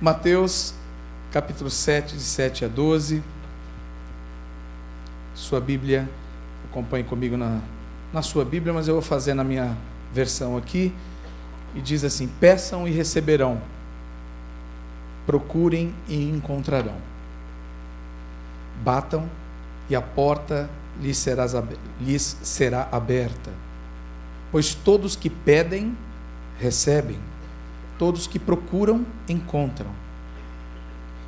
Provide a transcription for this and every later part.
Mateus capítulo 7, de 7 a 12. Sua Bíblia, acompanhe comigo na, na sua Bíblia, mas eu vou fazer na minha versão aqui. E diz assim: Peçam e receberão, procurem e encontrarão, batam e a porta lhes será, lhes será aberta. Pois todos que pedem, recebem, todos que procuram, encontram.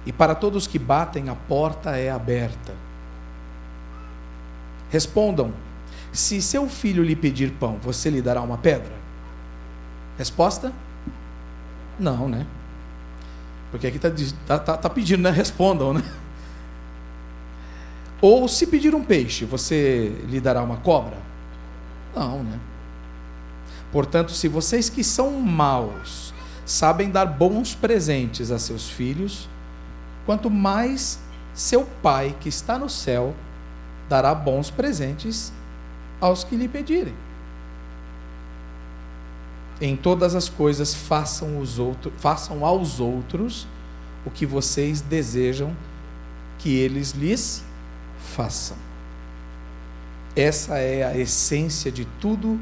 E para todos que batem, a porta é aberta. Respondam: se seu filho lhe pedir pão, você lhe dará uma pedra? Resposta? Não, né? Porque aqui está tá, tá, tá pedindo, né? Respondam, né? Ou se pedir um peixe, você lhe dará uma cobra? Não, né? Portanto, se vocês que são maus sabem dar bons presentes a seus filhos, quanto mais seu Pai que está no céu dará bons presentes aos que lhe pedirem. Em todas as coisas façam, os outros, façam aos outros o que vocês desejam que eles lhes façam. Essa é a essência de tudo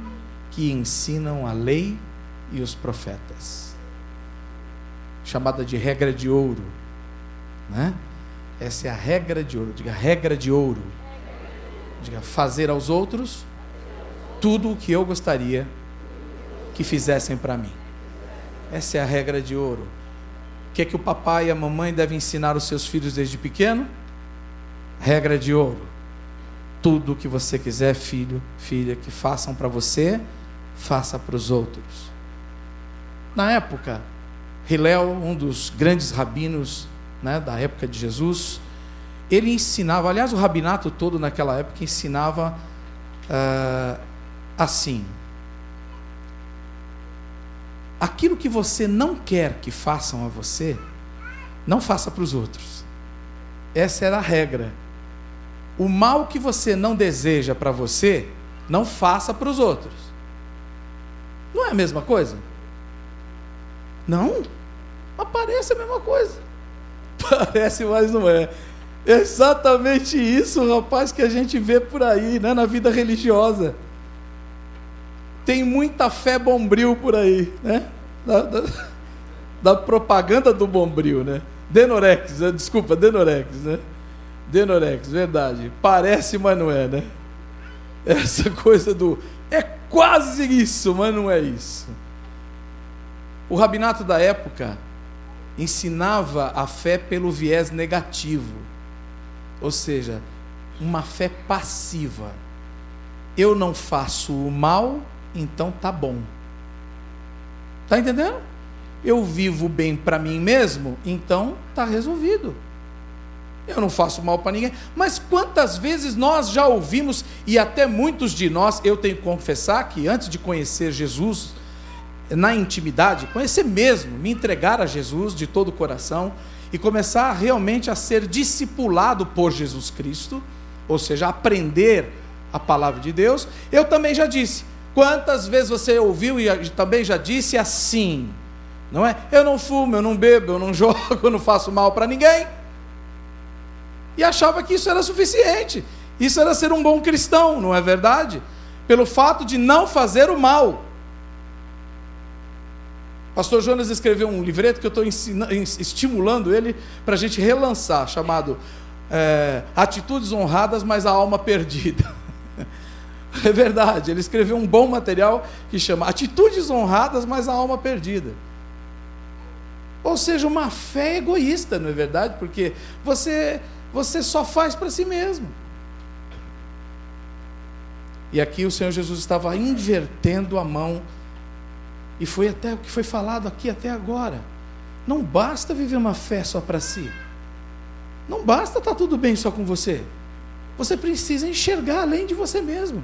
que ensinam a lei e os profetas. Chamada de regra de ouro. Né? Essa é a regra de ouro. Diga regra de ouro. Diga fazer aos outros tudo o que eu gostaria que fizessem para mim. Essa é a regra de ouro. O que é que o papai e a mamãe devem ensinar os seus filhos desde pequeno? Regra de ouro. Tudo o que você quiser, filho, filha, que façam para você, faça para os outros. Na época, Hillel, um dos grandes rabinos né, da época de Jesus, ele ensinava, aliás, o rabinato todo naquela época ensinava uh, assim: aquilo que você não quer que façam a você, não faça para os outros. Essa era a regra. O mal que você não deseja para você, não faça para os outros. Não é a mesma coisa? Não? Mas parece a mesma coisa. Parece, mas não é. Exatamente isso, rapaz, que a gente vê por aí, né, na vida religiosa. Tem muita fé bombril por aí, né? Da, da, da propaganda do bombril, né? Denorex, né? desculpa, Denorex, né? Denorex, verdade. Parece, mas não é, né? Essa coisa do é quase isso, mas não é isso. O rabinato da época ensinava a fé pelo viés negativo, ou seja, uma fé passiva. Eu não faço o mal, então tá bom. Tá entendendo? Eu vivo bem para mim mesmo, então tá resolvido. Eu não faço mal para ninguém. Mas quantas vezes nós já ouvimos, e até muitos de nós, eu tenho que confessar que antes de conhecer Jesus, na intimidade, conhecer mesmo, me entregar a Jesus de todo o coração e começar realmente a ser discipulado por Jesus Cristo, ou seja, aprender a palavra de Deus, eu também já disse. Quantas vezes você ouviu e também já disse assim, não é? Eu não fumo, eu não bebo, eu não jogo, eu não faço mal para ninguém. E achava que isso era suficiente. Isso era ser um bom cristão, não é verdade? Pelo fato de não fazer o mal. Pastor Jonas escreveu um livreto que eu estou estimulando ele para a gente relançar, chamado é, Atitudes Honradas, mas a Alma Perdida. É verdade, ele escreveu um bom material que chama Atitudes Honradas, mas a Alma Perdida. Ou seja, uma fé egoísta, não é verdade? Porque você, você só faz para si mesmo. E aqui o Senhor Jesus estava invertendo a mão e foi até o que foi falado aqui até agora. Não basta viver uma fé só para si. Não basta estar tá tudo bem só com você. Você precisa enxergar além de você mesmo.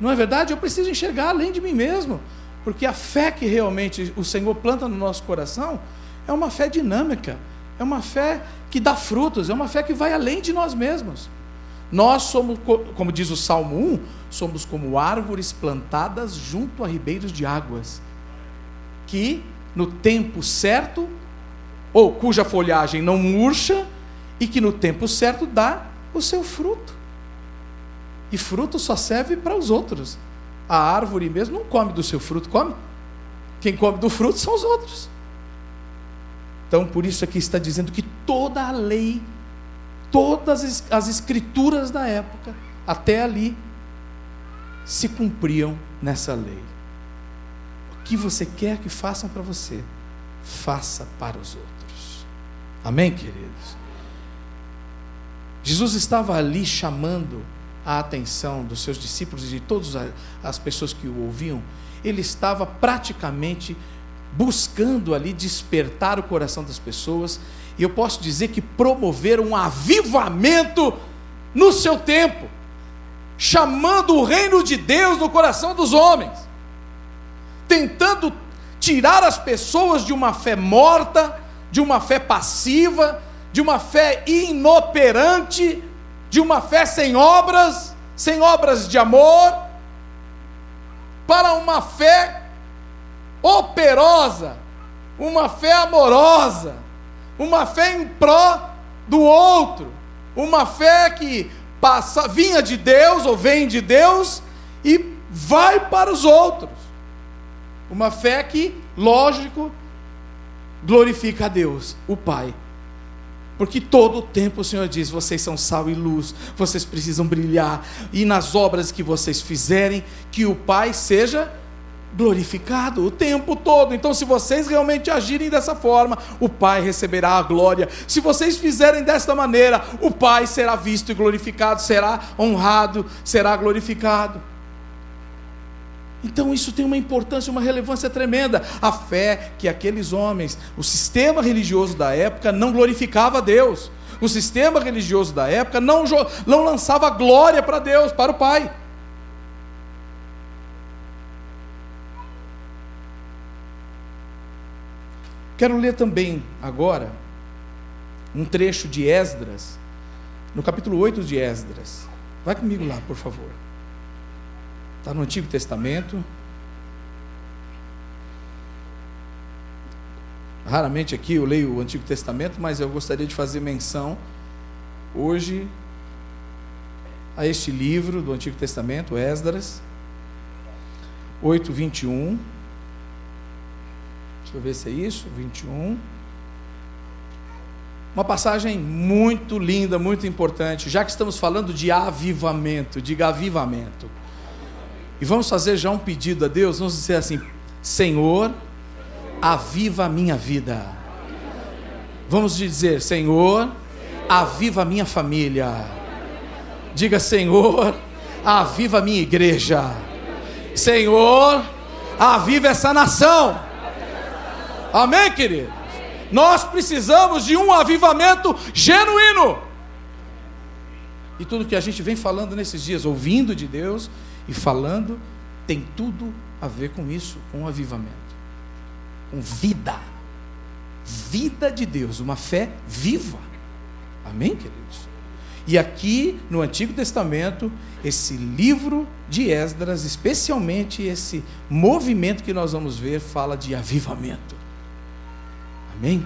Não é verdade? Eu preciso enxergar além de mim mesmo. Porque a fé que realmente o Senhor planta no nosso coração é uma fé dinâmica, é uma fé que dá frutos, é uma fé que vai além de nós mesmos. Nós somos, como diz o Salmo 1, somos como árvores plantadas junto a ribeiros de águas que no tempo certo ou cuja folhagem não murcha e que no tempo certo dá o seu fruto. E fruto só serve para os outros. A árvore mesmo não come do seu fruto, come. Quem come do fruto são os outros. Então, por isso aqui está dizendo que toda a lei, todas as escrituras da época, até ali, se cumpriam nessa lei. Que você quer que façam para você, faça para os outros. Amém, queridos? Jesus estava ali chamando a atenção dos seus discípulos e de todas as pessoas que o ouviam. Ele estava praticamente buscando ali despertar o coração das pessoas, e eu posso dizer que promover um avivamento no seu tempo, chamando o reino de Deus no coração dos homens, tentando tirar as pessoas de uma fé morta, de uma fé passiva, de uma fé inoperante, de uma fé sem obras, sem obras de amor, para uma fé operosa, uma fé amorosa, uma fé em pró do outro, uma fé que passa, vinha de Deus ou vem de Deus e vai para os outros. Uma fé que, lógico, glorifica a Deus, o Pai. Porque todo o tempo o Senhor diz: vocês são sal e luz, vocês precisam brilhar, e nas obras que vocês fizerem, que o Pai seja glorificado o tempo todo. Então, se vocês realmente agirem dessa forma, o Pai receberá a glória. Se vocês fizerem desta maneira, o Pai será visto e glorificado, será honrado, será glorificado. Então isso tem uma importância, uma relevância tremenda. A fé que aqueles homens, o sistema religioso da época não glorificava a Deus. O sistema religioso da época não, não lançava glória para Deus, para o Pai. Quero ler também agora um trecho de Esdras, no capítulo 8 de Esdras. Vai comigo lá, por favor. Está no Antigo Testamento. Raramente aqui eu leio o Antigo Testamento, mas eu gostaria de fazer menção hoje a este livro do Antigo Testamento, Esdras 8, 21. Deixa eu ver se é isso, 21. Uma passagem muito linda, muito importante, já que estamos falando de avivamento, diga avivamento. E vamos fazer já um pedido a Deus, vamos dizer assim: Senhor, aviva a minha vida. Vamos dizer: Senhor, aviva a minha família. Diga: Senhor, aviva a minha igreja. Senhor, aviva essa nação. Amém, queridos? Nós precisamos de um avivamento genuíno. E tudo que a gente vem falando nesses dias, ouvindo de Deus e falando, tem tudo a ver com isso, com o avivamento. Com vida. Vida de Deus, uma fé viva. Amém, queridos? E aqui no Antigo Testamento, esse livro de Esdras, especialmente esse movimento que nós vamos ver, fala de avivamento. Amém?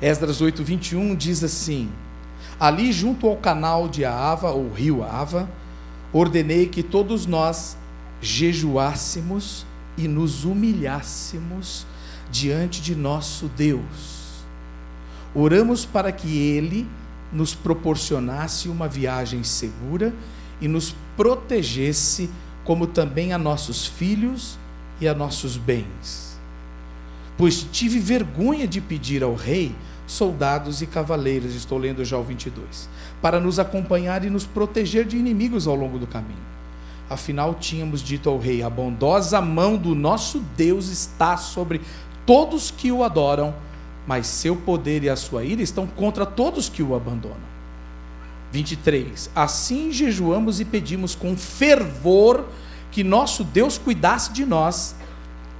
Esdras 8, 21 diz assim: Ali junto ao canal de Ava, ou rio Ava, ordenei que todos nós jejuássemos e nos humilhássemos diante de nosso Deus. Oramos para que Ele nos proporcionasse uma viagem segura e nos protegesse, como também a nossos filhos e a nossos bens pois tive vergonha de pedir ao rei soldados e cavaleiros, estou lendo já o 22, para nos acompanhar e nos proteger de inimigos ao longo do caminho. Afinal, tínhamos dito ao rei: a bondosa mão do nosso Deus está sobre todos que o adoram, mas seu poder e a sua ira estão contra todos que o abandonam. 23. Assim jejuamos e pedimos com fervor que nosso Deus cuidasse de nós,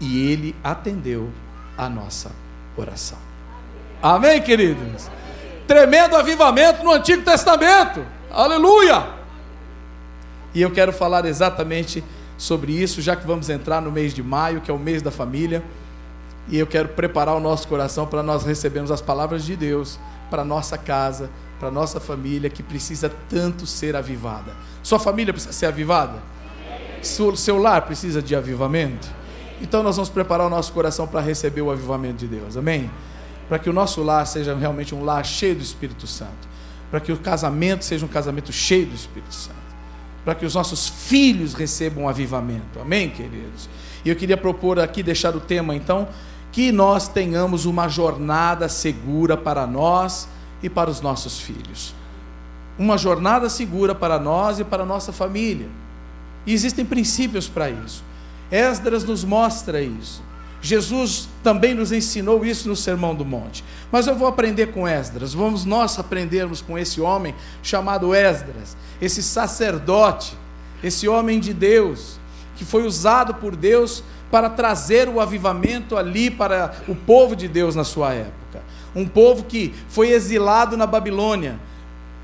e ele atendeu a nossa oração. Amém, queridos? Tremendo avivamento no Antigo Testamento. Aleluia! E eu quero falar exatamente sobre isso, já que vamos entrar no mês de maio, que é o mês da família. E eu quero preparar o nosso coração para nós recebermos as palavras de Deus para nossa casa, para nossa família que precisa tanto ser avivada. Sua família precisa ser avivada? Seu, seu lar precisa de avivamento? Então nós vamos preparar o nosso coração para receber o avivamento de Deus. Amém? Para que o nosso lar seja realmente um lar cheio do Espírito Santo. Para que o casamento seja um casamento cheio do Espírito Santo. Para que os nossos filhos recebam um avivamento. Amém, queridos? E eu queria propor aqui, deixar o tema então, que nós tenhamos uma jornada segura para nós e para os nossos filhos. Uma jornada segura para nós e para a nossa família. E existem princípios para isso. Esdras nos mostra isso. Jesus também nos ensinou isso no Sermão do Monte. Mas eu vou aprender com Esdras. Vamos nós aprendermos com esse homem chamado Esdras, esse sacerdote, esse homem de Deus, que foi usado por Deus para trazer o avivamento ali para o povo de Deus na sua época. Um povo que foi exilado na Babilônia,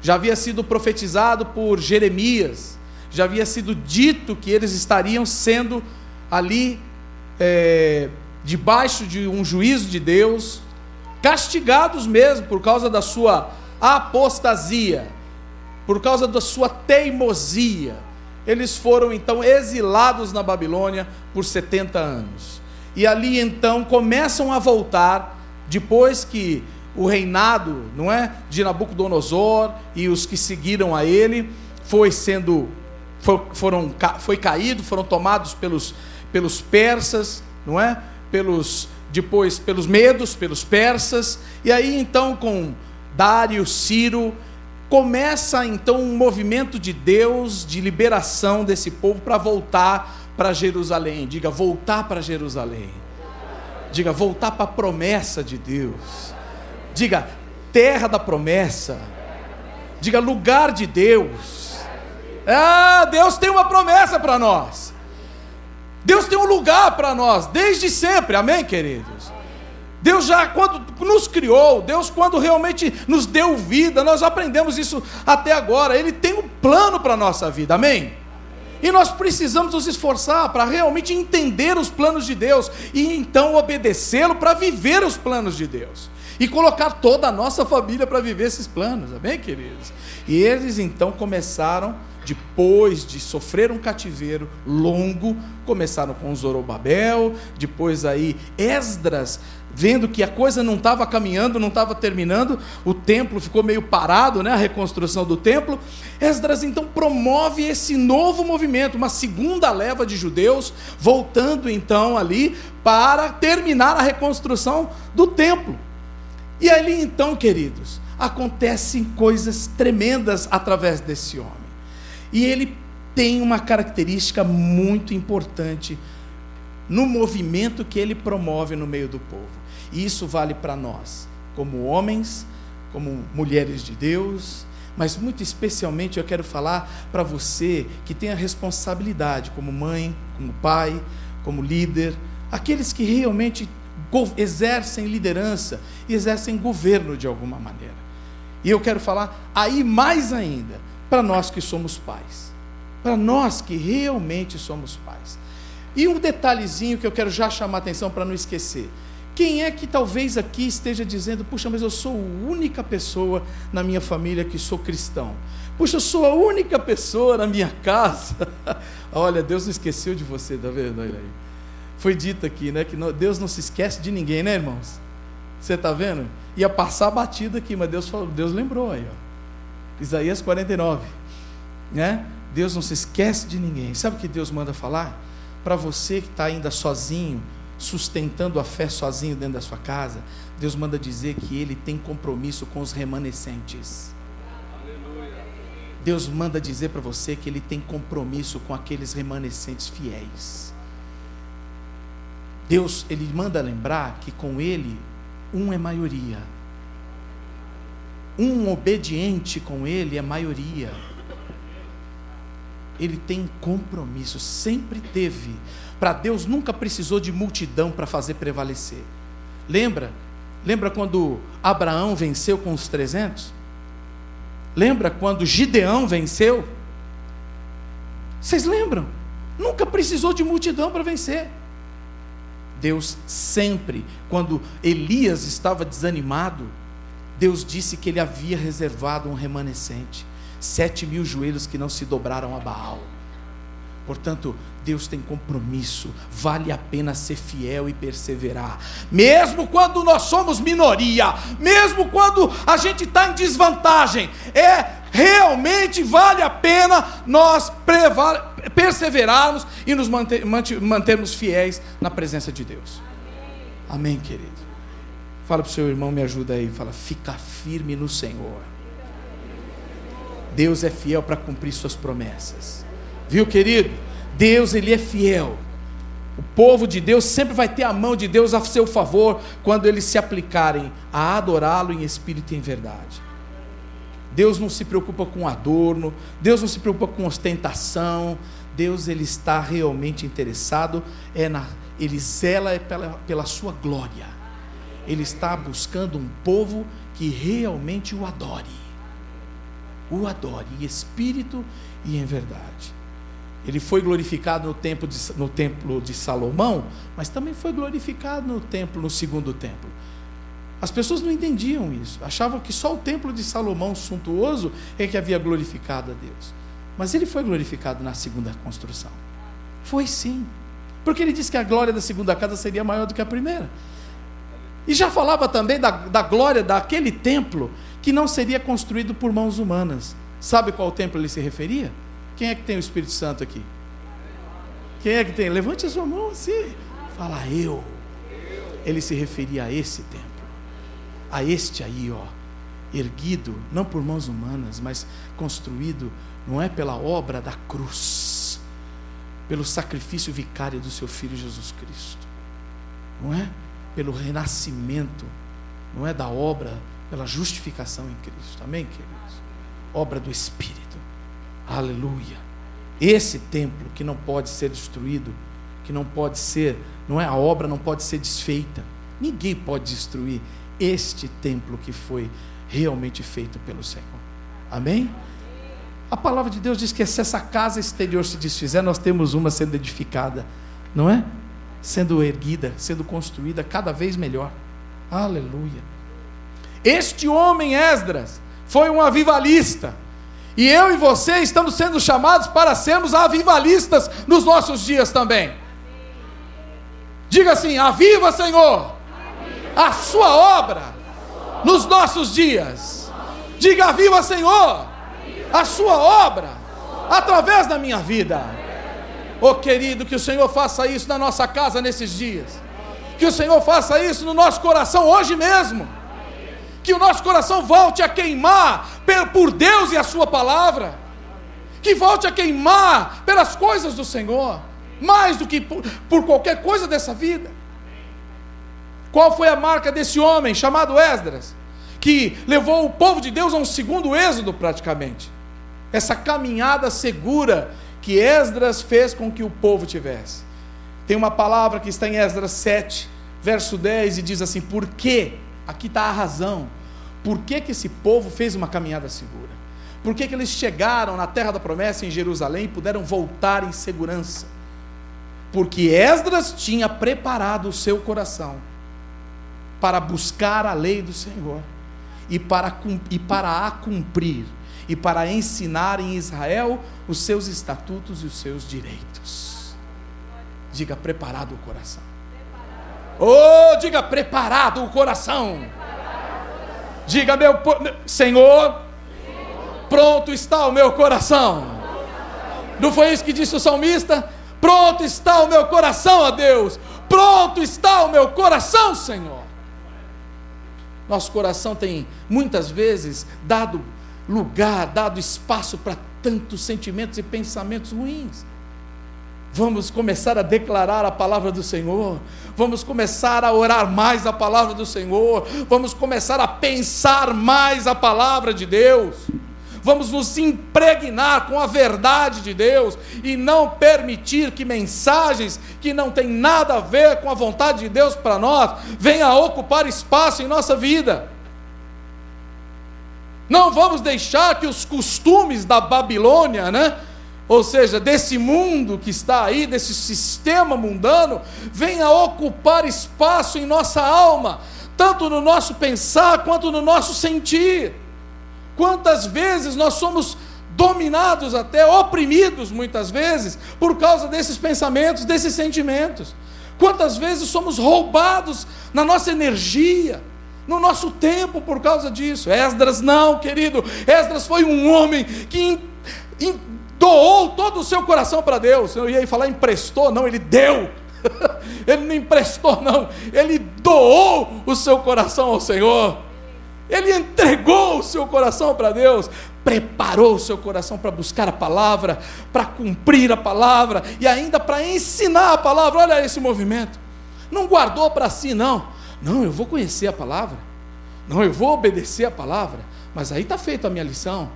já havia sido profetizado por Jeremias, já havia sido dito que eles estariam sendo ali é, debaixo de um juízo de Deus, castigados mesmo por causa da sua apostasia, por causa da sua teimosia eles foram então exilados na Babilônia por 70 anos. E ali então começam a voltar, depois que o reinado, não é, de Nabucodonosor e os que seguiram a ele foi sendo foram foi caído, foram tomados pelos pelos persas, não é? Pelos depois pelos medos, pelos persas, e aí então com Dário, Ciro, começa então um movimento de Deus de liberação desse povo para voltar para Jerusalém. Diga, voltar para Jerusalém. Diga, voltar para a promessa de Deus. Diga, terra da promessa. Diga, lugar de Deus. Ah, Deus tem uma promessa para nós. Deus tem um lugar para nós, desde sempre. Amém, queridos? Deus já, quando nos criou, Deus, quando realmente nos deu vida, nós aprendemos isso até agora. Ele tem um plano para a nossa vida, amém? E nós precisamos nos esforçar para realmente entender os planos de Deus e então obedecê-lo para viver os planos de Deus. E colocar toda a nossa família para viver esses planos, amém, queridos? E eles então começaram depois de sofrer um cativeiro longo, começaram com Zorobabel, depois aí Esdras, vendo que a coisa não estava caminhando, não estava terminando, o templo ficou meio parado, né, a reconstrução do templo. Esdras então promove esse novo movimento, uma segunda leva de judeus voltando então ali para terminar a reconstrução do templo. E ali então, queridos, acontecem coisas tremendas através desse homem. E ele tem uma característica muito importante no movimento que ele promove no meio do povo. E isso vale para nós, como homens, como mulheres de Deus, mas muito especialmente eu quero falar para você que tem a responsabilidade como mãe, como pai, como líder, aqueles que realmente exercem liderança e exercem governo de alguma maneira. E eu quero falar aí mais ainda para nós que somos pais, para nós que realmente somos pais. E um detalhezinho que eu quero já chamar a atenção para não esquecer. Quem é que talvez aqui esteja dizendo, puxa, mas eu sou a única pessoa na minha família que sou cristão? Puxa, eu sou a única pessoa na minha casa. Olha, Deus não esqueceu de você, tá vendo? Olha aí. Foi dito aqui, né? Que Deus não se esquece de ninguém, né, irmãos? Você está vendo? Ia passar batido aqui, mas Deus falou, Deus lembrou aí, ó. Isaías 49. Né? Deus não se esquece de ninguém. Sabe o que Deus manda falar? Para você que está ainda sozinho, sustentando a fé sozinho dentro da sua casa, Deus manda dizer que Ele tem compromisso com os remanescentes. Deus manda dizer para você que Ele tem compromisso com aqueles remanescentes fiéis. Deus, Ele manda lembrar que com Ele, um é maioria um obediente com ele é maioria. Ele tem compromisso, sempre teve. Para Deus nunca precisou de multidão para fazer prevalecer. Lembra? Lembra quando Abraão venceu com os 300? Lembra quando Gideão venceu? Vocês lembram? Nunca precisou de multidão para vencer. Deus sempre, quando Elias estava desanimado, Deus disse que ele havia reservado um remanescente, sete mil joelhos que não se dobraram a Baal. Portanto, Deus tem compromisso, vale a pena ser fiel e perseverar, mesmo quando nós somos minoria, mesmo quando a gente está em desvantagem, é realmente vale a pena nós perseverarmos e nos manter, mantermos fiéis na presença de Deus. Amém, querido. Fala para o seu irmão, me ajuda aí, fala, fica firme no Senhor. Deus é fiel para cumprir suas promessas. Viu, querido? Deus, ele é fiel. O povo de Deus sempre vai ter a mão de Deus a seu favor quando eles se aplicarem a adorá-lo em espírito e em verdade. Deus não se preocupa com adorno, Deus não se preocupa com ostentação, Deus ele está realmente interessado é na ele zela pela, pela sua glória. Ele está buscando um povo que realmente o adore. O adore em espírito e em verdade. Ele foi glorificado no templo, de, no templo de Salomão, mas também foi glorificado no templo, no segundo templo. As pessoas não entendiam isso, achavam que só o templo de Salomão suntuoso é que havia glorificado a Deus. Mas ele foi glorificado na segunda construção. Foi sim. Porque ele disse que a glória da segunda casa seria maior do que a primeira. E já falava também da, da glória daquele templo que não seria construído por mãos humanas. Sabe qual templo ele se referia? Quem é que tem o Espírito Santo aqui? Quem é que tem? Levante a sua mão assim. Fala eu. Ele se referia a esse templo a este aí, ó, erguido não por mãos humanas, mas construído não é pela obra da cruz, pelo sacrifício vicário do seu filho Jesus Cristo. Não é pelo renascimento, não é da obra pela justificação em Cristo. Amém, queridos? Obra do Espírito. Aleluia. Esse templo que não pode ser destruído, que não pode ser, não é a obra não pode ser desfeita. Ninguém pode destruir este templo que foi realmente feito pelo Senhor. Amém? A palavra de Deus diz que se essa casa exterior se desfizer, nós temos uma sendo edificada, não é? Sendo erguida, sendo construída cada vez melhor. Aleluia. Este homem, Esdras, foi um avivalista. E eu e você estamos sendo chamados para sermos avivalistas nos nossos dias também. Diga assim: Aviva, Senhor, a sua obra nos nossos dias. Diga viva, Senhor, a sua obra através da minha vida. Oh querido, que o Senhor faça isso na nossa casa nesses dias. Que o Senhor faça isso no nosso coração hoje mesmo. Que o nosso coração volte a queimar por Deus e a Sua palavra. Que volte a queimar pelas coisas do Senhor, mais do que por, por qualquer coisa dessa vida. Qual foi a marca desse homem chamado Esdras? Que levou o povo de Deus a um segundo êxodo praticamente. Essa caminhada segura que Esdras fez com que o povo tivesse. Tem uma palavra que está em Esdras 7, verso 10, e diz assim: Por quê? Aqui está a razão. Por que, que esse povo fez uma caminhada segura? Por que, que eles chegaram na terra da promessa em Jerusalém e puderam voltar em segurança? Porque Esdras tinha preparado o seu coração para buscar a lei do Senhor e para, e para a cumprir e para ensinar em Israel os seus estatutos e os seus direitos. Diga preparado o coração. Oh, diga preparado o coração. Diga meu Senhor, pronto está o meu coração. Não foi isso que disse o salmista? Pronto está o meu coração, a Deus. Pronto está o meu coração, Senhor. Nosso coração tem muitas vezes dado lugar, dado espaço para tantos sentimentos e pensamentos ruins. Vamos começar a declarar a palavra do Senhor, vamos começar a orar mais a palavra do Senhor, vamos começar a pensar mais a palavra de Deus vamos nos impregnar com a verdade de Deus e não permitir que mensagens que não têm nada a ver com a vontade de Deus para nós venham a ocupar espaço em nossa vida. Não vamos deixar que os costumes da Babilônia, né, ou seja, desse mundo que está aí, desse sistema mundano, venha ocupar espaço em nossa alma, tanto no nosso pensar quanto no nosso sentir. Quantas vezes nós somos dominados, até oprimidos muitas vezes, por causa desses pensamentos, desses sentimentos. Quantas vezes somos roubados na nossa energia, no nosso tempo por causa disso. Esdras não, querido. Esdras foi um homem que doou todo o seu coração para Deus. Eu ia falar emprestou, não, ele deu. ele não emprestou, não. Ele doou o seu coração ao Senhor. Ele entregou o seu coração para Deus, preparou o seu coração para buscar a palavra, para cumprir a palavra e ainda para ensinar a palavra. Olha esse movimento. Não guardou para si, não. Não, eu vou conhecer a palavra. Não, eu vou obedecer a palavra. Mas aí está feita a minha lição.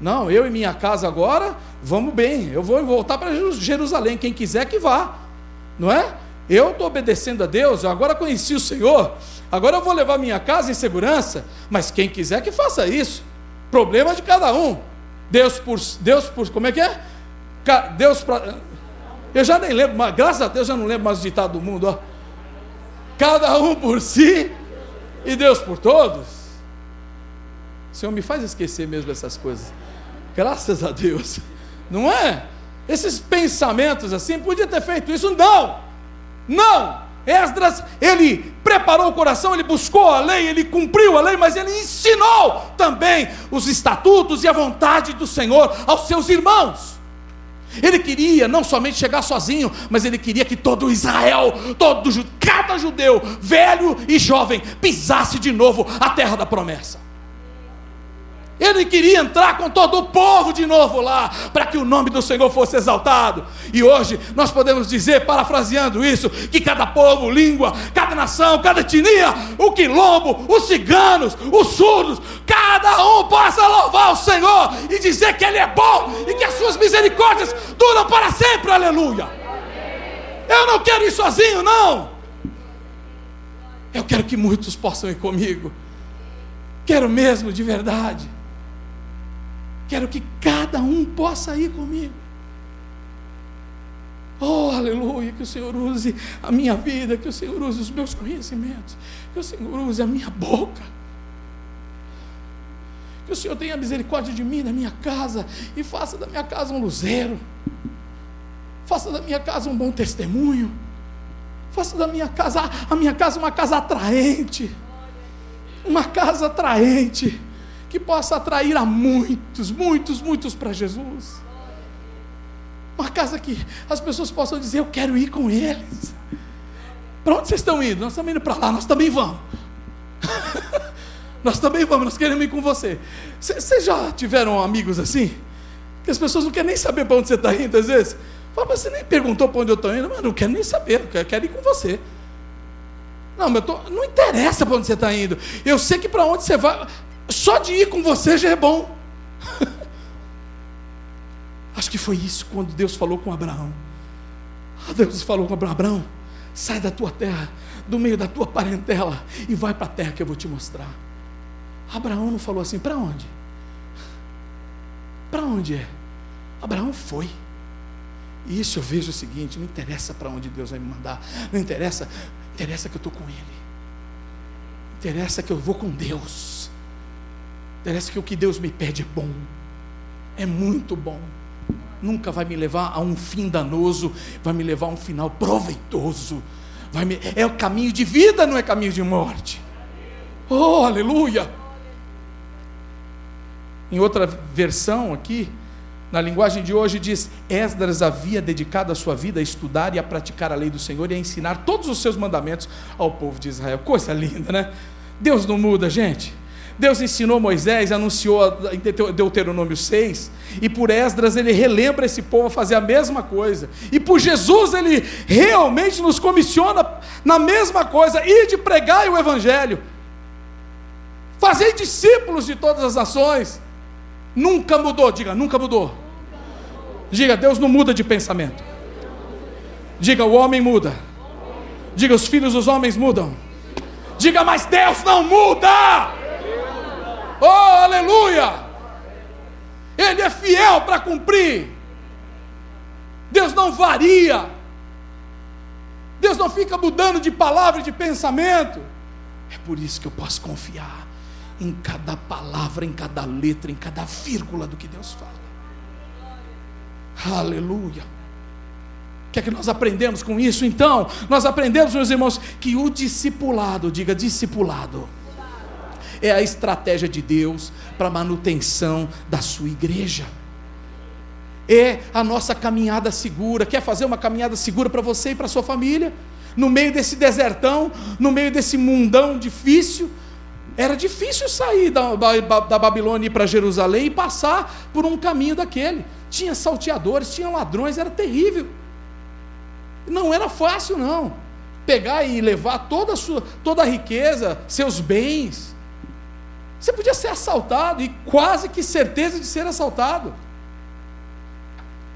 Não, eu e minha casa agora, vamos bem. Eu vou voltar para Jerusalém. Quem quiser que vá. Não é? Eu estou obedecendo a Deus, eu agora conheci o Senhor. Agora eu vou levar minha casa em segurança. Mas quem quiser que faça isso. Problema de cada um. Deus por. Deus por. Como é que é? Deus para. Eu já nem lembro, mas graças a Deus já não lembro mais o ditado do mundo. Ó. Cada um por si e Deus por todos. O Senhor me faz esquecer mesmo dessas coisas. Graças a Deus. Não é? Esses pensamentos assim, podia ter feito isso? Não! Não! Esdras, ele preparou o coração, ele buscou a lei, ele cumpriu a lei, mas ele ensinou também os estatutos e a vontade do Senhor aos seus irmãos. Ele queria não somente chegar sozinho, mas ele queria que todo Israel, todo cada judeu, velho e jovem, pisasse de novo a terra da promessa. Ele queria entrar com todo o povo de novo lá, para que o nome do Senhor fosse exaltado. E hoje nós podemos dizer, parafraseando isso, que cada povo, língua, cada nação, cada etnia, o quilombo, os ciganos, os surdos, cada um possa louvar o Senhor e dizer que Ele é bom e que as suas misericórdias duram para sempre. Aleluia. Eu não quero ir sozinho, não. Eu quero que muitos possam ir comigo. Quero mesmo, de verdade. Quero que cada um possa ir comigo. Oh, aleluia, que o Senhor use a minha vida, que o Senhor use os meus conhecimentos, que o Senhor use a minha boca. Que o Senhor tenha misericórdia de mim, da minha casa, e faça da minha casa um luzeiro. Faça da minha casa um bom testemunho. Faça da minha casa, a minha casa uma casa atraente. Uma casa atraente que possa atrair a muitos, muitos, muitos para Jesus. Uma casa que as pessoas possam dizer: Eu quero ir com eles. Para onde vocês estão indo? Nós estamos indo para lá, nós também vamos. nós também vamos, nós queremos ir com você. Vocês já tiveram amigos assim? Que as pessoas não querem nem saber para onde você está indo, às vezes. Fala, você nem perguntou para onde eu estou indo, mas não quero nem saber, eu quero ir com você. Não, mas tô, não interessa para onde você está indo. Eu sei que para onde você vai. Só de ir com você já é bom. Acho que foi isso quando Deus falou com Abraão. Ah, Deus falou com Abraão: sai da tua terra, do meio da tua parentela, e vai para a terra que eu vou te mostrar. Abraão não falou assim: para onde? Para onde é? Abraão foi. E isso eu vejo o seguinte: não interessa para onde Deus vai me mandar, não interessa, interessa que eu estou com Ele, interessa que eu vou com Deus. Parece que o que Deus me pede é bom, é muito bom. Nunca vai me levar a um fim danoso, vai me levar a um final proveitoso. Vai me... É o caminho de vida, não é caminho de morte. Oh, aleluia! Em outra versão aqui, na linguagem de hoje, diz: Esdras havia dedicado a sua vida a estudar e a praticar a lei do Senhor e a ensinar todos os seus mandamentos ao povo de Israel. Coisa linda, né? Deus não muda, gente. Deus ensinou Moisés, anunciou em Deuteronômio 6, e por Esdras ele relembra esse povo a fazer a mesma coisa. E por Jesus ele realmente nos comissiona na mesma coisa, ir de pregar o evangelho. Fazer discípulos de todas as nações. Nunca mudou, diga, nunca mudou. Diga, Deus não muda de pensamento. Diga, o homem muda. Diga, os filhos dos homens mudam. Diga, mas Deus não muda. Oh, aleluia! Ele é fiel para cumprir. Deus não varia. Deus não fica mudando de palavra e de pensamento. É por isso que eu posso confiar em cada palavra, em cada letra, em cada vírgula do que Deus fala. Aleluia. O que é que nós aprendemos com isso então? Nós aprendemos, meus irmãos, que o discipulado, diga discipulado, é a estratégia de Deus para a manutenção da sua igreja. É a nossa caminhada segura. Quer fazer uma caminhada segura para você e para sua família? No meio desse desertão, no meio desse mundão difícil, era difícil sair da, da, da Babilônia e ir para Jerusalém e passar por um caminho daquele. Tinha salteadores, tinha ladrões, era terrível. Não era fácil, não. Pegar e levar toda a, sua, toda a riqueza, seus bens, você podia ser assaltado e quase que certeza de ser assaltado.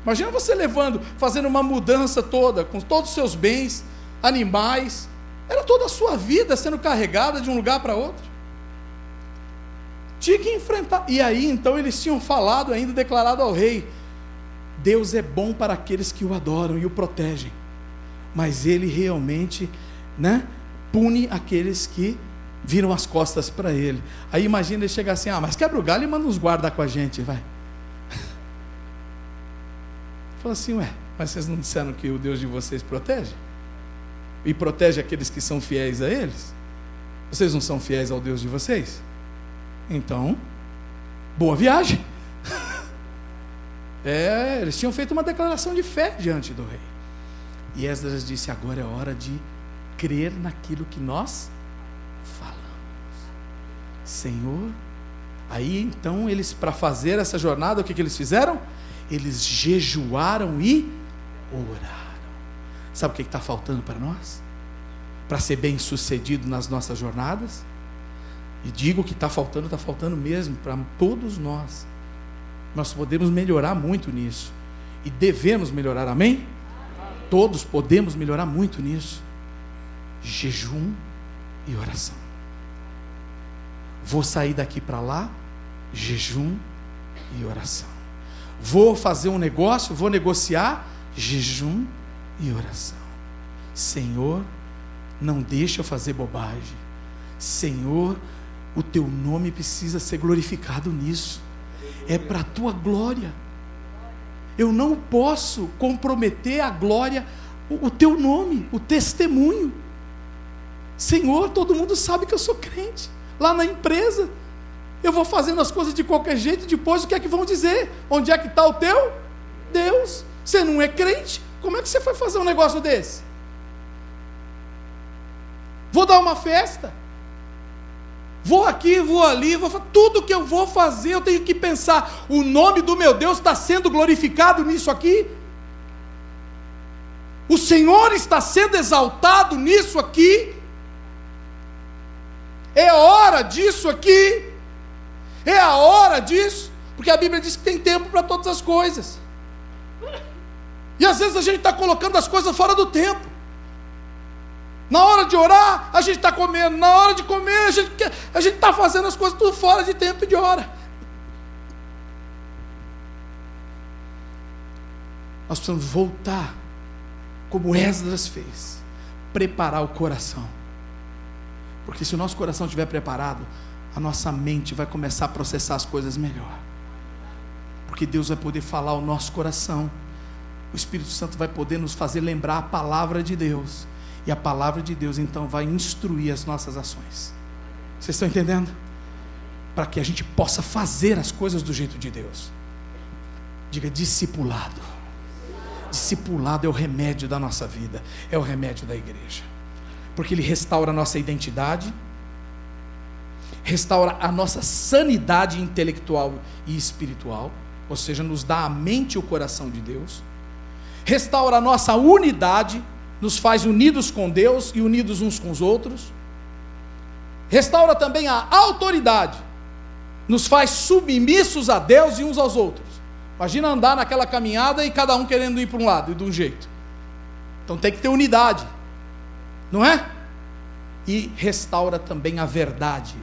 Imagina você levando, fazendo uma mudança toda, com todos os seus bens, animais, era toda a sua vida sendo carregada de um lugar para outro. Tinha que enfrentar. E aí então eles tinham falado ainda, declarado ao rei: Deus é bom para aqueles que o adoram e o protegem, mas ele realmente, né, pune aqueles que viram as costas para ele. Aí imagina ele chegar assim: ah, mas quebra o galho e manda uns guardar com a gente, vai. Fala assim, ué, mas vocês não disseram que o Deus de vocês protege? E protege aqueles que são fiéis a eles? Vocês não são fiéis ao Deus de vocês? Então, boa viagem. é, eles tinham feito uma declaração de fé diante do rei. E Esdras disse: agora é hora de crer naquilo que nós Senhor. Aí então eles, para fazer essa jornada, o que, que eles fizeram? Eles jejuaram e oraram. Sabe o que está faltando para nós? Para ser bem sucedido nas nossas jornadas? E digo que está faltando, está faltando mesmo para todos nós. Nós podemos melhorar muito nisso. E devemos melhorar, amém? amém? Todos podemos melhorar muito nisso. Jejum e oração. Vou sair daqui para lá, jejum e oração. Vou fazer um negócio, vou negociar, jejum e oração. Senhor, não deixa eu fazer bobagem. Senhor, o teu nome precisa ser glorificado nisso. É para a tua glória. Eu não posso comprometer a glória, o, o teu nome, o testemunho. Senhor, todo mundo sabe que eu sou crente lá na empresa. Eu vou fazendo as coisas de qualquer jeito, depois o que é que vão dizer? Onde é que está o teu? Deus. Você não é crente? Como é que você foi fazer um negócio desse? Vou dar uma festa. Vou aqui, vou ali, vou tudo que eu vou fazer, eu tenho que pensar: o nome do meu Deus está sendo glorificado nisso aqui. O Senhor está sendo exaltado nisso aqui. É hora disso aqui. É a hora disso. Porque a Bíblia diz que tem tempo para todas as coisas. E às vezes a gente está colocando as coisas fora do tempo. Na hora de orar, a gente está comendo. Na hora de comer, a gente a está fazendo as coisas tudo fora de tempo e de hora. Nós precisamos voltar, como Esdras fez, preparar o coração porque se o nosso coração estiver preparado, a nossa mente vai começar a processar as coisas melhor. Porque Deus vai poder falar ao nosso coração. O Espírito Santo vai poder nos fazer lembrar a palavra de Deus. E a palavra de Deus então vai instruir as nossas ações. Vocês estão entendendo? Para que a gente possa fazer as coisas do jeito de Deus. Diga discipulado. Discipulado é o remédio da nossa vida, é o remédio da igreja porque ele restaura a nossa identidade, restaura a nossa sanidade intelectual e espiritual, ou seja, nos dá a mente e o coração de Deus, restaura a nossa unidade, nos faz unidos com Deus e unidos uns com os outros, restaura também a autoridade, nos faz submissos a Deus e uns aos outros. Imagina andar naquela caminhada e cada um querendo ir para um lado e de um jeito. Então tem que ter unidade não é? E restaura também a verdade,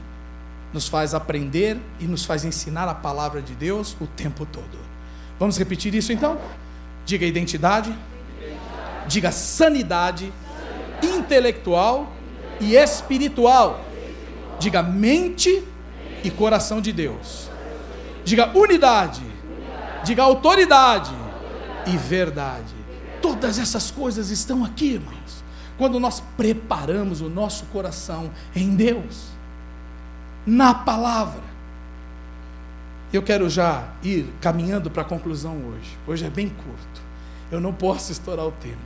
nos faz aprender e nos faz ensinar a palavra de Deus o tempo todo. Vamos repetir isso então? Diga identidade. Diga sanidade intelectual e espiritual. Diga mente e coração de Deus. Diga unidade. Diga autoridade e verdade. Todas essas coisas estão aqui, irmãos. Quando nós preparamos o nosso coração em Deus, na palavra. Eu quero já ir caminhando para a conclusão hoje. Hoje é bem curto. Eu não posso estourar o tempo,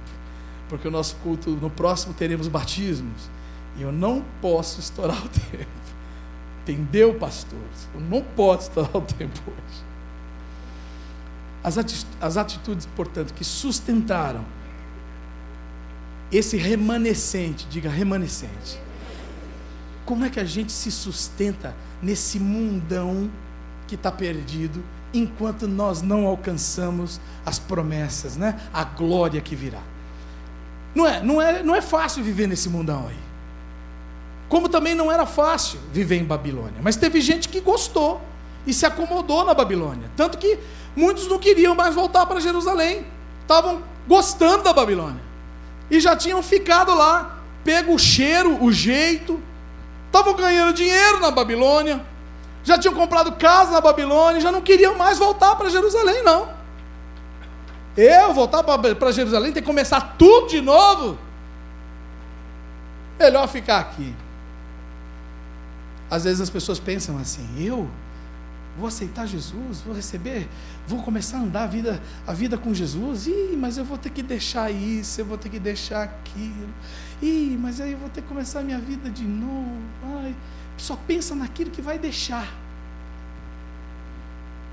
porque o nosso culto no próximo teremos batismos e eu não posso estourar o tempo. Entendeu, pastor? Eu não posso estourar o tempo hoje. As atitudes, portanto, que sustentaram esse remanescente, diga remanescente. Como é que a gente se sustenta nesse mundão que está perdido enquanto nós não alcançamos as promessas, né? A glória que virá. Não é, não é, não é fácil viver nesse mundão aí. Como também não era fácil viver em Babilônia, mas teve gente que gostou e se acomodou na Babilônia, tanto que muitos não queriam mais voltar para Jerusalém, estavam gostando da Babilônia e já tinham ficado lá, pego o cheiro, o jeito, estavam ganhando dinheiro na Babilônia, já tinham comprado casa na Babilônia, já não queriam mais voltar para Jerusalém, não. Eu voltar para Jerusalém, ter que começar tudo de novo. Melhor ficar aqui. Às vezes as pessoas pensam assim: eu vou aceitar Jesus, vou receber, vou começar a andar a vida, a vida com Jesus. Ih, mas eu vou ter que deixar isso, eu vou ter que deixar aquilo. Ih, mas aí eu vou ter que começar a minha vida de novo. Ai só pensa naquilo que vai deixar.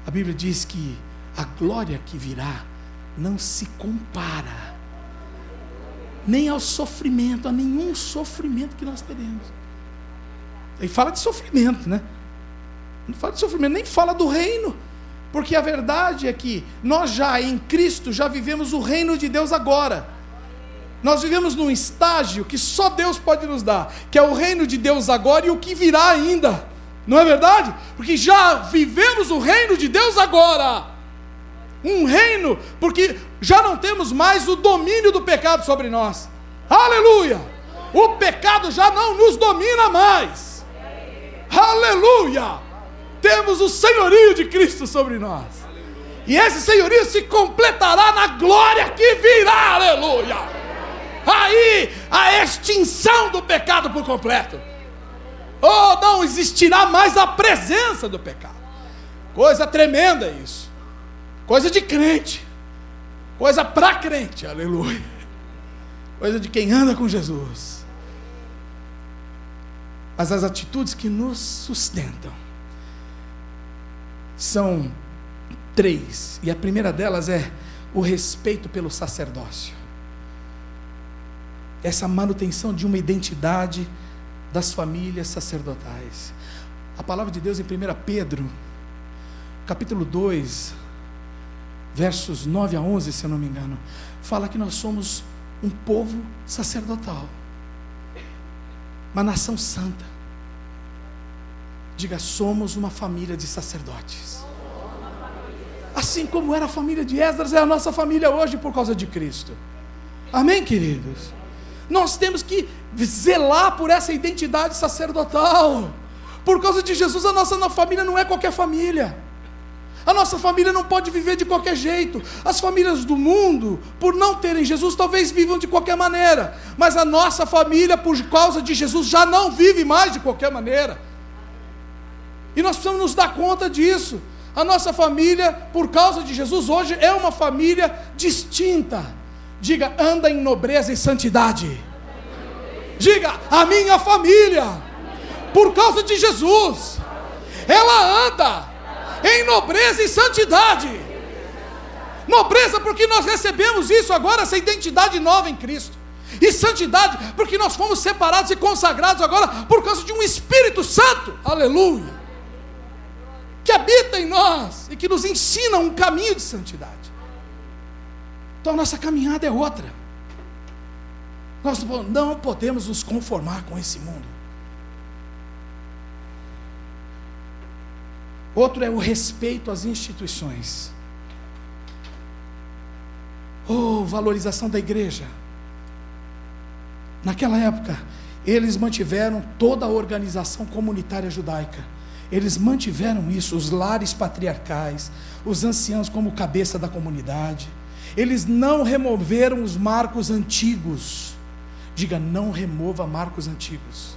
A Bíblia diz que a glória que virá não se compara nem ao sofrimento, a nenhum sofrimento que nós teremos. E fala de sofrimento, né? Não fala de sofrimento, nem fala do reino. Porque a verdade é que nós já em Cristo já vivemos o reino de Deus agora. Nós vivemos num estágio que só Deus pode nos dar, que é o reino de Deus agora e o que virá ainda. Não é verdade? Porque já vivemos o reino de Deus agora. Um reino, porque já não temos mais o domínio do pecado sobre nós. Aleluia! O pecado já não nos domina mais. Aleluia! Temos o senhorio de Cristo sobre nós. E esse senhorio se completará na glória que virá. Aleluia! aí a extinção do pecado por completo. Oh, não existirá mais a presença do pecado. Coisa tremenda isso. Coisa de crente. Coisa para crente, aleluia. Coisa de quem anda com Jesus. Mas as atitudes que nos sustentam são três. E a primeira delas é o respeito pelo sacerdócio essa manutenção de uma identidade das famílias sacerdotais. A palavra de Deus em 1 Pedro, capítulo 2, versos 9 a 11, se eu não me engano, fala que nós somos um povo sacerdotal, uma nação santa. Diga, somos uma família de sacerdotes. Assim como era a família de Esdras, é a nossa família hoje por causa de Cristo. Amém, queridos? Nós temos que zelar por essa identidade sacerdotal. Por causa de Jesus, a nossa família não é qualquer família. A nossa família não pode viver de qualquer jeito. As famílias do mundo, por não terem Jesus, talvez vivam de qualquer maneira. Mas a nossa família, por causa de Jesus, já não vive mais de qualquer maneira. E nós precisamos nos dar conta disso. A nossa família, por causa de Jesus, hoje é uma família distinta Diga, anda em nobreza e santidade. Diga, a minha família, por causa de Jesus, ela anda em nobreza e santidade. Nobreza, porque nós recebemos isso agora, essa identidade nova em Cristo. E santidade, porque nós fomos separados e consagrados agora por causa de um Espírito Santo. Aleluia. Que habita em nós e que nos ensina um caminho de santidade. Então a nossa caminhada é outra. Nós não podemos nos conformar com esse mundo. Outro é o respeito às instituições. Oh, valorização da igreja. Naquela época, eles mantiveram toda a organização comunitária judaica. Eles mantiveram isso, os lares patriarcais, os anciãos como cabeça da comunidade. Eles não removeram os marcos antigos. Diga, não remova marcos antigos.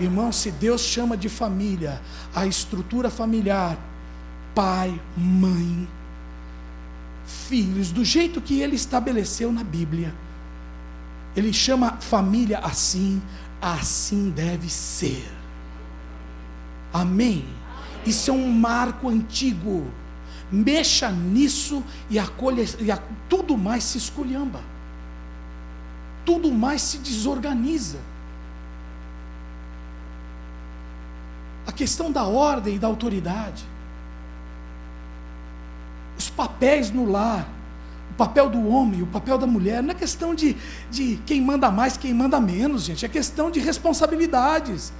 Irmão, se Deus chama de família a estrutura familiar, pai, mãe, filhos, do jeito que ele estabeleceu na Bíblia, ele chama família assim, assim deve ser. Amém? Isso é um marco antigo. Mexa nisso e, acolha, e a, tudo mais se esculhamba. Tudo mais se desorganiza. A questão da ordem e da autoridade. Os papéis no lar o papel do homem, o papel da mulher, não é questão de, de quem manda mais, quem manda menos, gente, é questão de responsabilidades.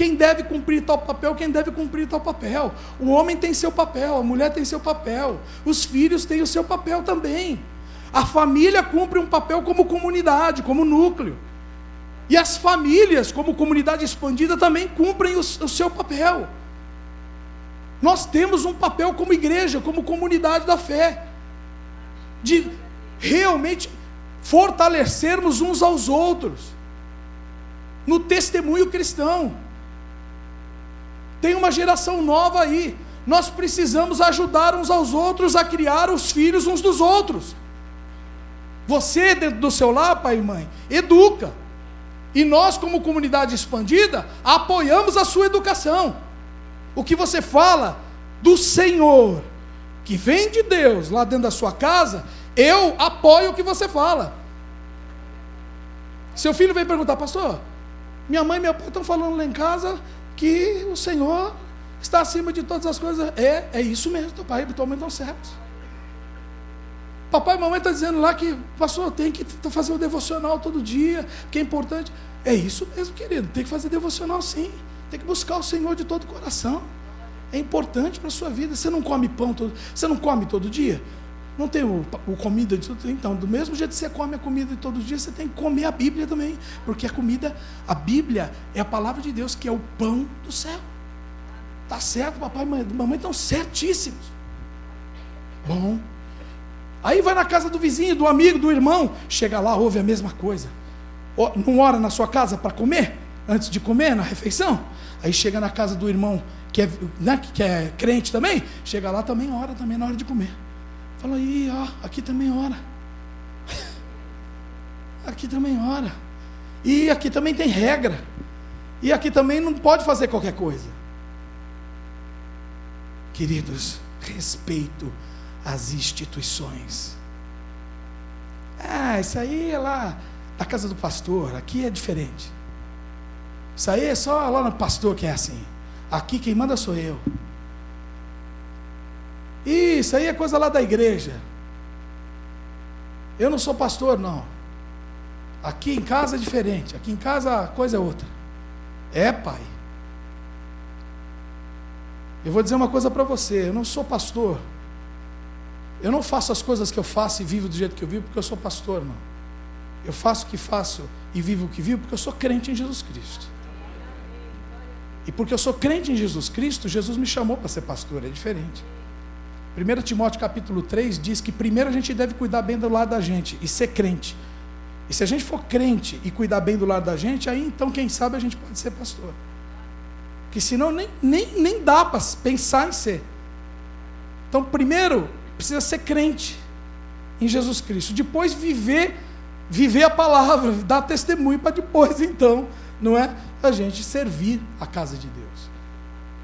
Quem deve cumprir tal papel, quem deve cumprir tal papel. O homem tem seu papel, a mulher tem seu papel, os filhos têm o seu papel também. A família cumpre um papel como comunidade, como núcleo. E as famílias, como comunidade expandida, também cumprem o, o seu papel. Nós temos um papel como igreja, como comunidade da fé de realmente fortalecermos uns aos outros no testemunho cristão. Tem uma geração nova aí. Nós precisamos ajudar uns aos outros a criar os filhos uns dos outros. Você, dentro do seu lar, pai e mãe, educa. E nós, como comunidade expandida, apoiamos a sua educação. O que você fala do Senhor que vem de Deus lá dentro da sua casa, eu apoio o que você fala. Seu filho vem perguntar, pastor, minha mãe e meu pai estão falando lá em casa que o Senhor está acima de todas as coisas. É, é isso mesmo, teu pai e tua mãe estão certos. Papai e mamãe estão dizendo lá que, pastor, tem que fazer o devocional todo dia, que é importante. É isso mesmo, querido, tem que fazer devocional sim. Tem que buscar o Senhor de todo o coração é importante para a sua vida. Você não come pão todo, você não come todo dia? Não tem o, o comida de todo Então, do mesmo jeito que você come a comida de todo dia, você tem que comer a Bíblia também. Porque a comida, a Bíblia é a palavra de Deus, que é o pão do céu. Tá certo, papai e mamãe estão certíssimos. Bom. Aí vai na casa do vizinho, do amigo, do irmão, chega lá, ouve a mesma coisa. Não ora na sua casa para comer? Antes de comer, na refeição? Aí chega na casa do irmão, que é, né, que é crente também, chega lá também ora também na hora de comer. Fala aí, ó, aqui também ora. aqui também ora. E aqui também tem regra. E aqui também não pode fazer qualquer coisa. Queridos, respeito às instituições. Ah, isso aí é lá na casa do pastor, aqui é diferente. Isso aí é só lá no pastor que é assim. Aqui quem manda sou eu. Isso aí é coisa lá da igreja. Eu não sou pastor, não. Aqui em casa é diferente. Aqui em casa a coisa é outra. É, pai. Eu vou dizer uma coisa para você: eu não sou pastor. Eu não faço as coisas que eu faço e vivo do jeito que eu vivo porque eu sou pastor, não. Eu faço o que faço e vivo o que vivo porque eu sou crente em Jesus Cristo. E porque eu sou crente em Jesus Cristo, Jesus me chamou para ser pastor, é diferente. 1 Timóteo capítulo 3 diz que primeiro a gente deve cuidar bem do lado da gente e ser crente. E se a gente for crente e cuidar bem do lado da gente, aí então, quem sabe, a gente pode ser pastor. Que senão nem, nem, nem dá para pensar em ser. Então, primeiro, precisa ser crente em Jesus Cristo. Depois, viver, viver a palavra, dar testemunho para depois, então, não é? A gente servir a casa de Deus.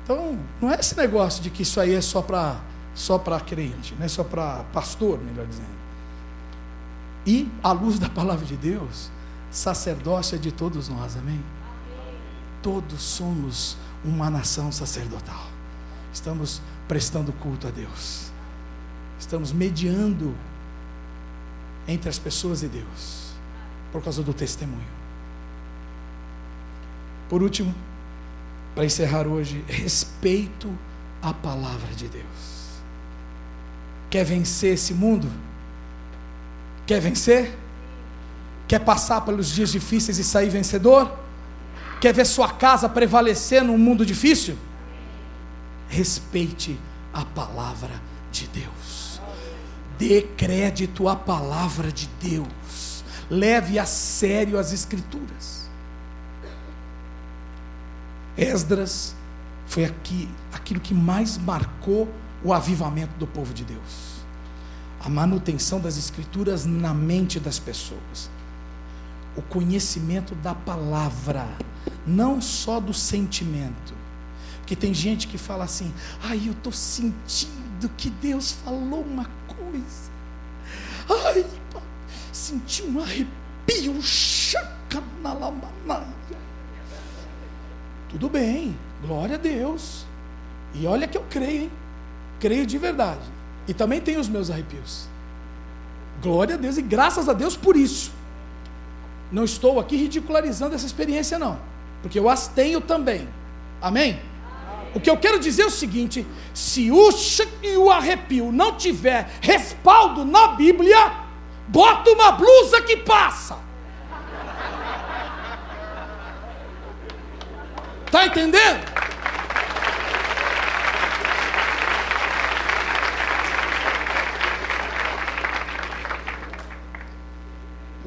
Então, não é esse negócio de que isso aí é só para só para crente, não é só para pastor, melhor dizendo. E, à luz da palavra de Deus, sacerdócio é de todos nós, amém? Todos somos uma nação sacerdotal. Estamos prestando culto a Deus. Estamos mediando entre as pessoas e Deus, por causa do testemunho. Por último, para encerrar hoje, respeito à palavra de Deus. Quer vencer esse mundo? Quer vencer? Quer passar pelos dias difíceis e sair vencedor? Quer ver sua casa prevalecer num mundo difícil? Respeite a palavra de Deus. Dê crédito à palavra de Deus. Leve a sério as Escrituras. Esdras foi aqui aquilo que mais marcou o avivamento do povo de Deus. A manutenção das Escrituras na mente das pessoas. O conhecimento da palavra, não só do sentimento. Porque tem gente que fala assim: ai, eu estou sentindo que Deus falou uma coisa. Ai, senti um arrepio, chacanalamanai. Tudo bem, glória a Deus. E olha que eu creio, hein? Creio de verdade. E também tenho os meus arrepios. Glória a Deus e graças a Deus por isso. Não estou aqui ridicularizando essa experiência, não. Porque eu as tenho também. Amém? O que eu quero dizer é o seguinte: se o e o arrepio não tiver respaldo na Bíblia, bota uma blusa que passa. Tá entendendo?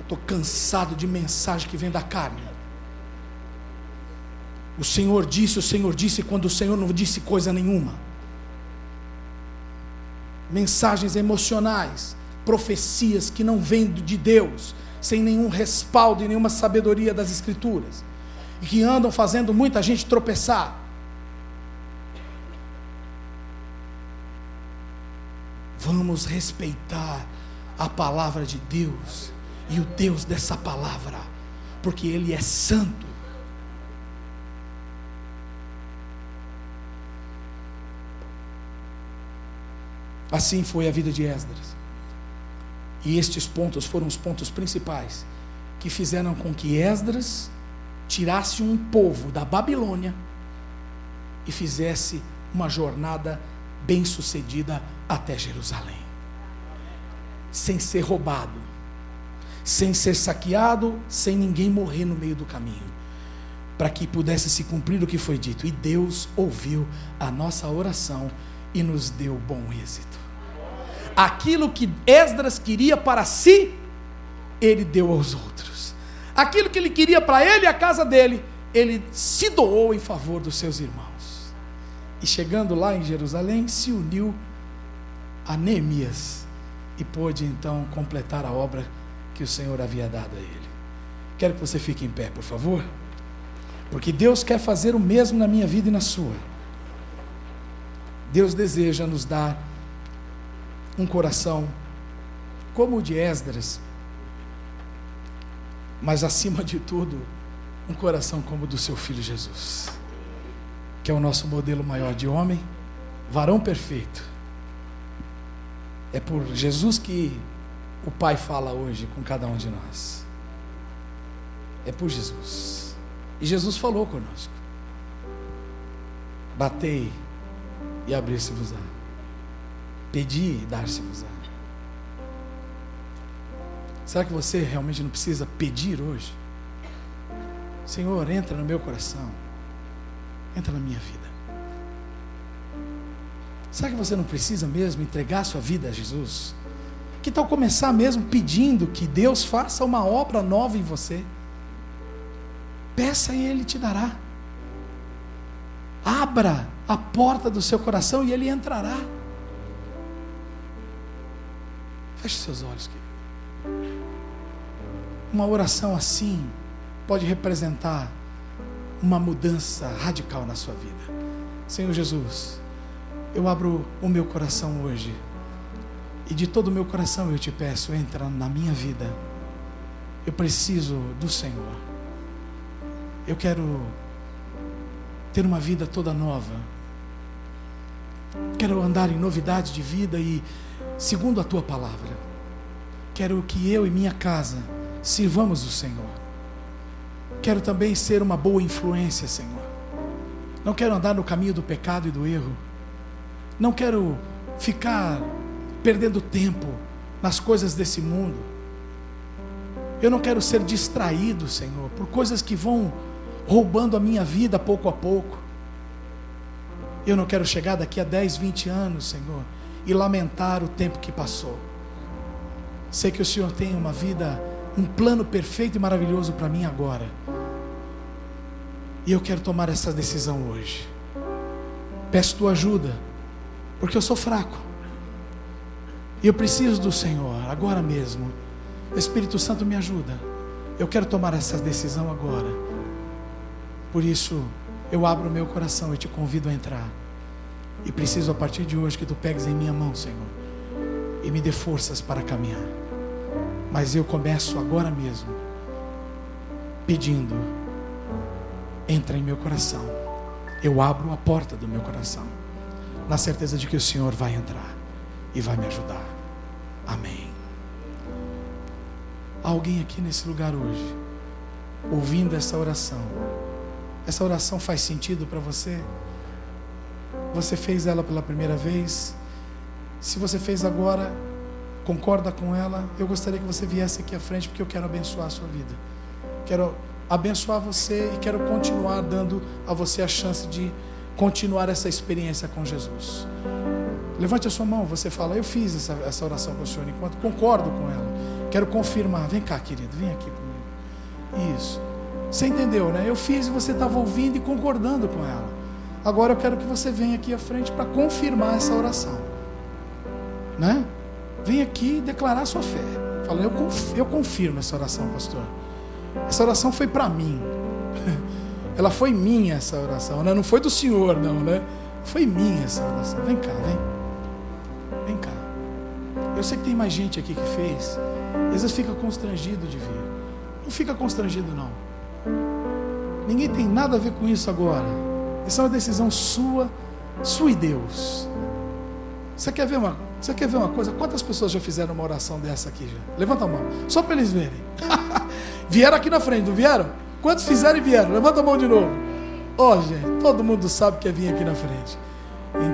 Estou cansado de mensagem que vem da carne. O Senhor disse, o Senhor disse, quando o Senhor não disse coisa nenhuma. Mensagens emocionais, profecias que não vêm de Deus, sem nenhum respaldo e nenhuma sabedoria das Escrituras, e que andam fazendo muita gente tropeçar. Vamos respeitar a palavra de Deus e o Deus dessa palavra, porque Ele é santo Assim foi a vida de Esdras. E estes pontos foram os pontos principais que fizeram com que Esdras tirasse um povo da Babilônia e fizesse uma jornada bem-sucedida até Jerusalém. Sem ser roubado, sem ser saqueado, sem ninguém morrer no meio do caminho, para que pudesse se cumprir o que foi dito. E Deus ouviu a nossa oração e nos deu bom êxito. Aquilo que Esdras queria para si, ele deu aos outros. Aquilo que ele queria para ele e a casa dele, ele se doou em favor dos seus irmãos. E chegando lá em Jerusalém, se uniu a Neemias e pôde então completar a obra que o Senhor havia dado a ele. Quero que você fique em pé, por favor. Porque Deus quer fazer o mesmo na minha vida e na sua. Deus deseja nos dar um coração como o de Esdras, mas acima de tudo, um coração como o do seu filho Jesus, que é o nosso modelo maior de homem, varão perfeito. É por Jesus que o Pai fala hoje com cada um de nós. É por Jesus. E Jesus falou conosco. Batei e abri-se-vos-á. Pedi e dar-se-vos-á. Será que você realmente não precisa pedir hoje? Senhor, entra no meu coração. Entra na minha vida. Será que você não precisa mesmo entregar sua vida a Jesus? Que tal começar mesmo pedindo que Deus faça uma obra nova em você? Peça e Ele te dará. Abra a porta do seu coração e Ele entrará. Feche seus olhos, querido. Uma oração assim pode representar uma mudança radical na sua vida. Senhor Jesus, eu abro o meu coração hoje. E de todo o meu coração eu te peço, entra na minha vida. Eu preciso do Senhor. Eu quero ter uma vida toda nova. Quero andar em novidade de vida e segundo a tua palavra. Quero que eu e minha casa sirvamos o Senhor. Quero também ser uma boa influência, Senhor. Não quero andar no caminho do pecado e do erro. Não quero ficar perdendo tempo nas coisas desse mundo. Eu não quero ser distraído, Senhor, por coisas que vão roubando a minha vida pouco a pouco. Eu não quero chegar daqui a 10, 20 anos, Senhor, e lamentar o tempo que passou. Sei que o Senhor tem uma vida, um plano perfeito e maravilhoso para mim agora. E eu quero tomar essa decisão hoje. Peço tua ajuda, porque eu sou fraco. E eu preciso do Senhor, agora mesmo. Espírito Santo me ajuda. Eu quero tomar essa decisão agora. Por isso, eu abro o meu coração e te convido a entrar. E preciso a partir de hoje que tu pegues em minha mão, Senhor, e me dê forças para caminhar. Mas eu começo agora mesmo pedindo: entra em meu coração. Eu abro a porta do meu coração, na certeza de que o Senhor vai entrar e vai me ajudar. Amém. Alguém aqui nesse lugar hoje, ouvindo essa oração. Essa oração faz sentido para você? Você fez ela pela primeira vez? Se você fez agora, concorda com ela, eu gostaria que você viesse aqui à frente, porque eu quero abençoar a sua vida. Quero abençoar você e quero continuar dando a você a chance de continuar essa experiência com Jesus. Levante a sua mão, você fala, eu fiz essa, essa oração com o Senhor, enquanto concordo com ela. Quero confirmar. Vem cá, querido, vem aqui comigo. Isso. Você entendeu, né? Eu fiz e você estava ouvindo e concordando com ela. Agora eu quero que você venha aqui à frente para confirmar essa oração. Né? Vem aqui declarar sua fé. Fala, eu, eu confirmo essa oração, pastor. Essa oração foi para mim. Ela foi minha essa oração, né? Não foi do Senhor, não, né? Foi minha essa oração. Vem cá, vem. Eu sei que tem mais gente aqui que fez. Às vezes fica constrangido de vir. Não fica constrangido, não. Ninguém tem nada a ver com isso agora. Isso é uma decisão sua, sua e Deus. Você quer ver uma, você quer ver uma coisa? Quantas pessoas já fizeram uma oração dessa aqui já? Levanta a mão, só para eles verem. vieram aqui na frente, não vieram? Quantos fizeram e vieram? Levanta a mão de novo. Oh, gente, todo mundo sabe que é vir aqui na frente.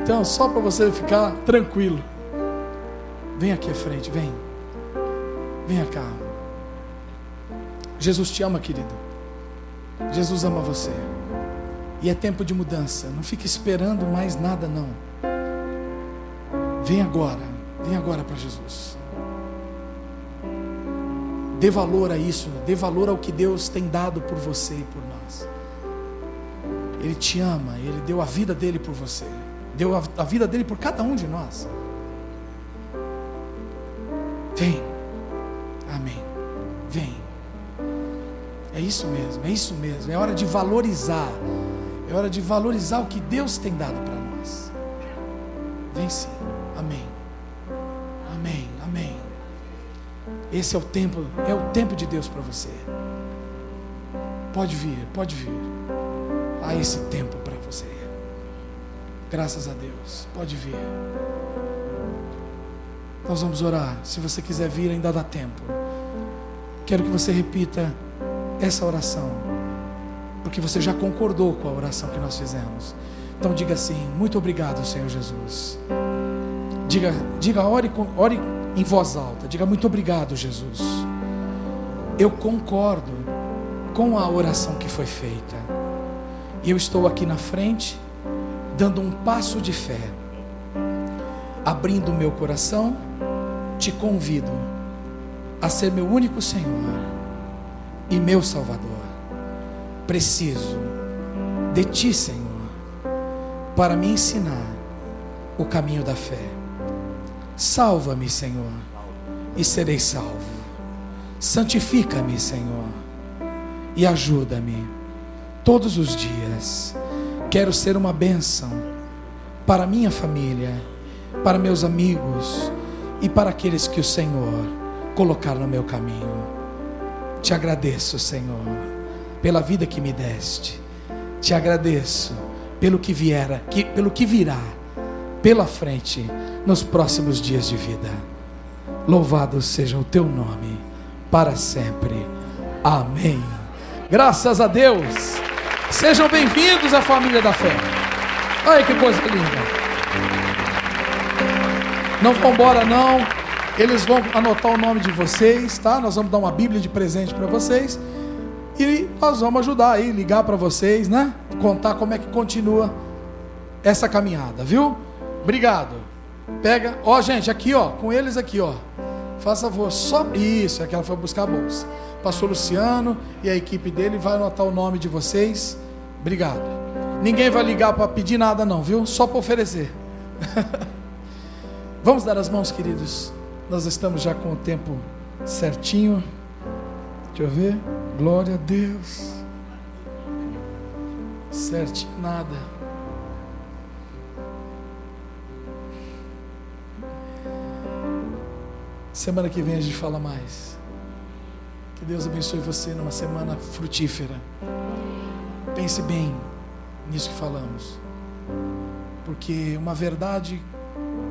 Então, só para você ficar tranquilo. Vem aqui à frente, vem. Venha cá. Jesus te ama, querido. Jesus ama você. E é tempo de mudança. Não fique esperando mais nada, não. Vem agora. Vem agora para Jesus. Dê valor a isso. Dê valor ao que Deus tem dado por você e por nós. Ele te ama. Ele deu a vida dele por você. Deu a, vida dele por cada um de nós. Vem. Amém. Vem. É isso mesmo, é isso mesmo. É hora de valorizar. É hora de valorizar o que Deus tem dado para nós. Vem sim. Amém. Amém. Amém. Esse é o tempo, é o tempo de Deus para você. Pode vir, pode vir. Há esse tempo para você. Graças a Deus. Pode vir. Nós vamos orar. Se você quiser vir, ainda dá tempo. Quero que você repita essa oração, porque você já concordou com a oração que nós fizemos. Então diga assim: Muito obrigado, Senhor Jesus. Diga, diga ore, ore em voz alta. Diga muito obrigado, Jesus. Eu concordo com a oração que foi feita. E eu estou aqui na frente, dando um passo de fé, abrindo o meu coração, te convido a ser meu único Senhor e meu Salvador. Preciso de Ti, Senhor, para me ensinar o caminho da fé. Salva-me, Senhor, e serei salvo. Santifica-me, Senhor, e ajuda-me todos os dias. Quero ser uma bênção para minha família, para meus amigos e para aqueles que o Senhor colocar no meu caminho. Te agradeço, Senhor, pela vida que me deste. Te agradeço pelo que viera, que, pelo que virá pela frente nos próximos dias de vida. Louvado seja o teu nome para sempre. Amém. Graças a Deus. Sejam bem-vindos à família da fé. Olha que coisa linda. Não vão embora não. Eles vão anotar o nome de vocês, tá? Nós vamos dar uma Bíblia de presente para vocês. E nós vamos ajudar aí, ligar para vocês, né? Contar como é que continua essa caminhada, viu? Obrigado. Pega, ó, gente, aqui, ó, com eles aqui, ó. Faça favor, só isso, é que ela foi buscar a bolsa. Pastor Luciano e a equipe dele vai anotar o nome de vocês. Obrigado. Ninguém vai ligar para pedir nada não, viu? Só para oferecer. Vamos dar as mãos, queridos. Nós estamos já com o tempo certinho. Deixa eu ver. Glória a Deus. Certinho nada. Semana que vem a gente fala mais. Que Deus abençoe você numa semana frutífera. Pense bem nisso que falamos. Porque uma verdade,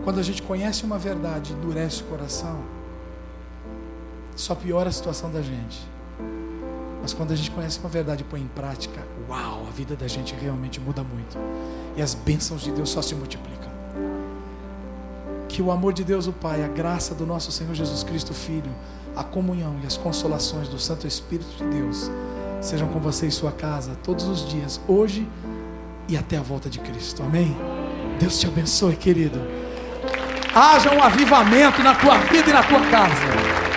quando a gente conhece uma verdade, endurece o coração, só piora a situação da gente. Mas quando a gente conhece uma verdade e põe em prática, uau, a vida da gente realmente muda muito. E as bênçãos de Deus só se multiplicam. Que o amor de Deus, o Pai, a graça do nosso Senhor Jesus Cristo, Filho, a comunhão e as consolações do Santo Espírito de Deus sejam com você em sua casa todos os dias, hoje e até a volta de Cristo. Amém? Deus te abençoe, querido. Haja um avivamento na tua vida e na tua casa.